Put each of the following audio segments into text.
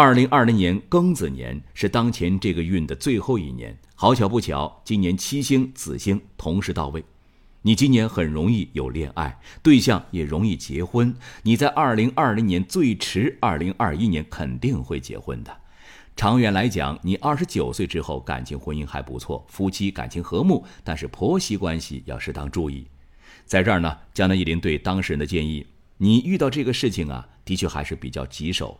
二零二零年庚子年是当前这个运的最后一年，好巧不巧，今年七星、子星同时到位，你今年很容易有恋爱对象，也容易结婚。你在二零二零年最迟二零二一年肯定会结婚的。长远来讲，你二十九岁之后感情婚姻还不错，夫妻感情和睦，但是婆媳关系要适当注意。在这儿呢，江南一林对当事人的建议：你遇到这个事情啊，的确还是比较棘手。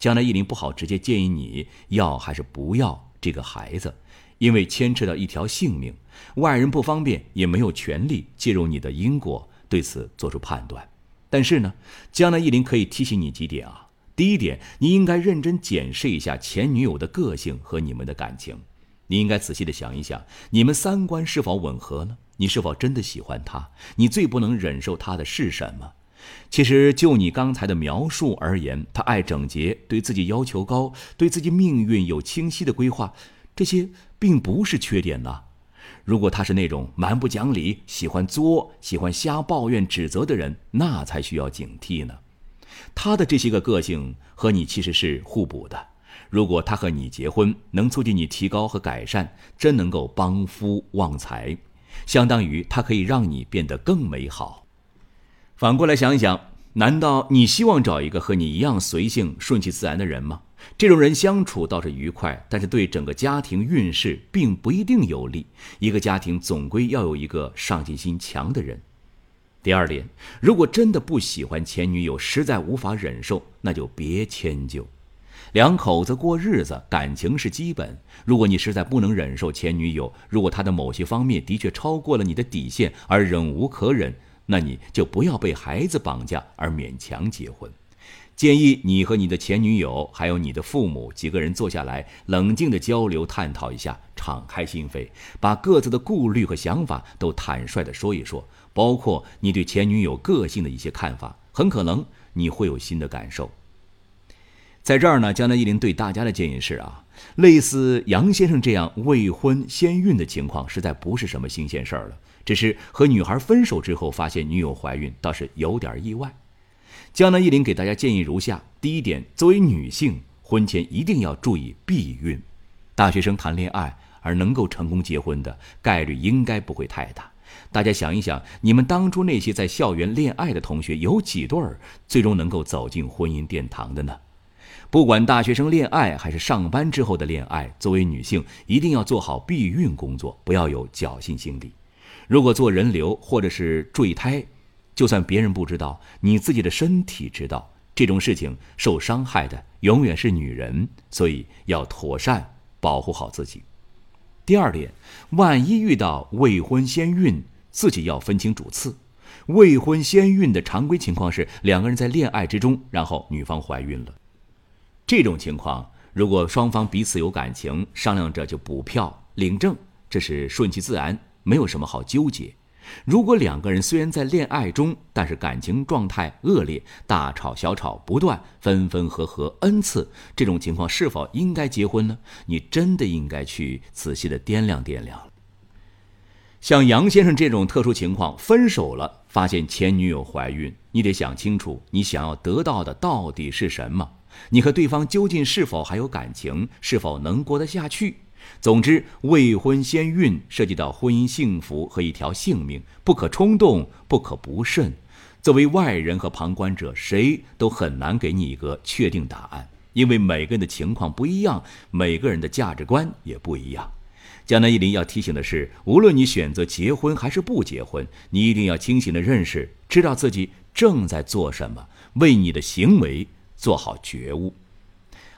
江南一林不好直接建议你要还是不要这个孩子，因为牵扯到一条性命，外人不方便，也没有权利介入你的因果，对此做出判断。但是呢，江南一林可以提醒你几点啊。第一点，你应该认真检视一下前女友的个性和你们的感情，你应该仔细的想一想，你们三观是否吻合呢？你是否真的喜欢她？你最不能忍受她的是什么？其实就你刚才的描述而言，他爱整洁，对自己要求高，对自己命运有清晰的规划，这些并不是缺点呐。如果他是那种蛮不讲理、喜欢作、喜欢瞎抱怨、指责的人，那才需要警惕呢。他的这些个个性和你其实是互补的。如果他和你结婚，能促进你提高和改善，真能够帮夫旺财，相当于他可以让你变得更美好。反过来想一想，难道你希望找一个和你一样随性、顺其自然的人吗？这种人相处倒是愉快，但是对整个家庭运势并不一定有利。一个家庭总归要有一个上进心强的人。第二点，如果真的不喜欢前女友，实在无法忍受，那就别迁就。两口子过日子，感情是基本。如果你实在不能忍受前女友，如果她的某些方面的确超过了你的底线，而忍无可忍。那你就不要被孩子绑架而勉强结婚。建议你和你的前女友，还有你的父母几个人坐下来，冷静的交流探讨一下，敞开心扉，把各自的顾虑和想法都坦率的说一说，包括你对前女友个性的一些看法，很可能你会有新的感受。在这儿呢，江南一林对大家的建议是啊，类似杨先生这样未婚先孕的情况，实在不是什么新鲜事儿了。只是和女孩分手之后，发现女友怀孕，倒是有点意外。江南一林给大家建议如下：第一点，作为女性，婚前一定要注意避孕。大学生谈恋爱而能够成功结婚的概率应该不会太大。大家想一想，你们当初那些在校园恋爱的同学，有几对儿最终能够走进婚姻殿堂的呢？不管大学生恋爱还是上班之后的恋爱，作为女性一定要做好避孕工作，不要有侥幸心理。如果做人流或者是坠胎，就算别人不知道，你自己的身体知道，这种事情受伤害的永远是女人，所以要妥善保护好自己。第二点，万一遇到未婚先孕，自己要分清主次。未婚先孕的常规情况是两个人在恋爱之中，然后女方怀孕了。这种情况，如果双方彼此有感情，商量着就补票领证，这是顺其自然。没有什么好纠结。如果两个人虽然在恋爱中，但是感情状态恶劣，大吵小吵不断，分分合合 n 次，这种情况是否应该结婚呢？你真的应该去仔细的掂量掂量像杨先生这种特殊情况，分手了，发现前女友怀孕，你得想清楚，你想要得到的到底是什么？你和对方究竟是否还有感情？是否能过得下去？总之，未婚先孕涉及到婚姻幸福和一条性命，不可冲动，不可不慎。作为外人和旁观者，谁都很难给你一个确定答案，因为每个人的情况不一样，每个人的价值观也不一样。江南一林要提醒的是，无论你选择结婚还是不结婚，你一定要清醒的认识，知道自己正在做什么，为你的行为做好觉悟。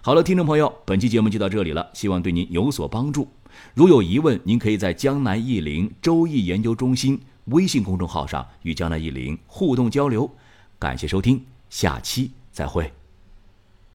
好了，听众朋友，本期节目就到这里了，希望对您有所帮助。如有疑问，您可以在江南易林周易研究中心微信公众号上与江南易林互动交流。感谢收听，下期再会。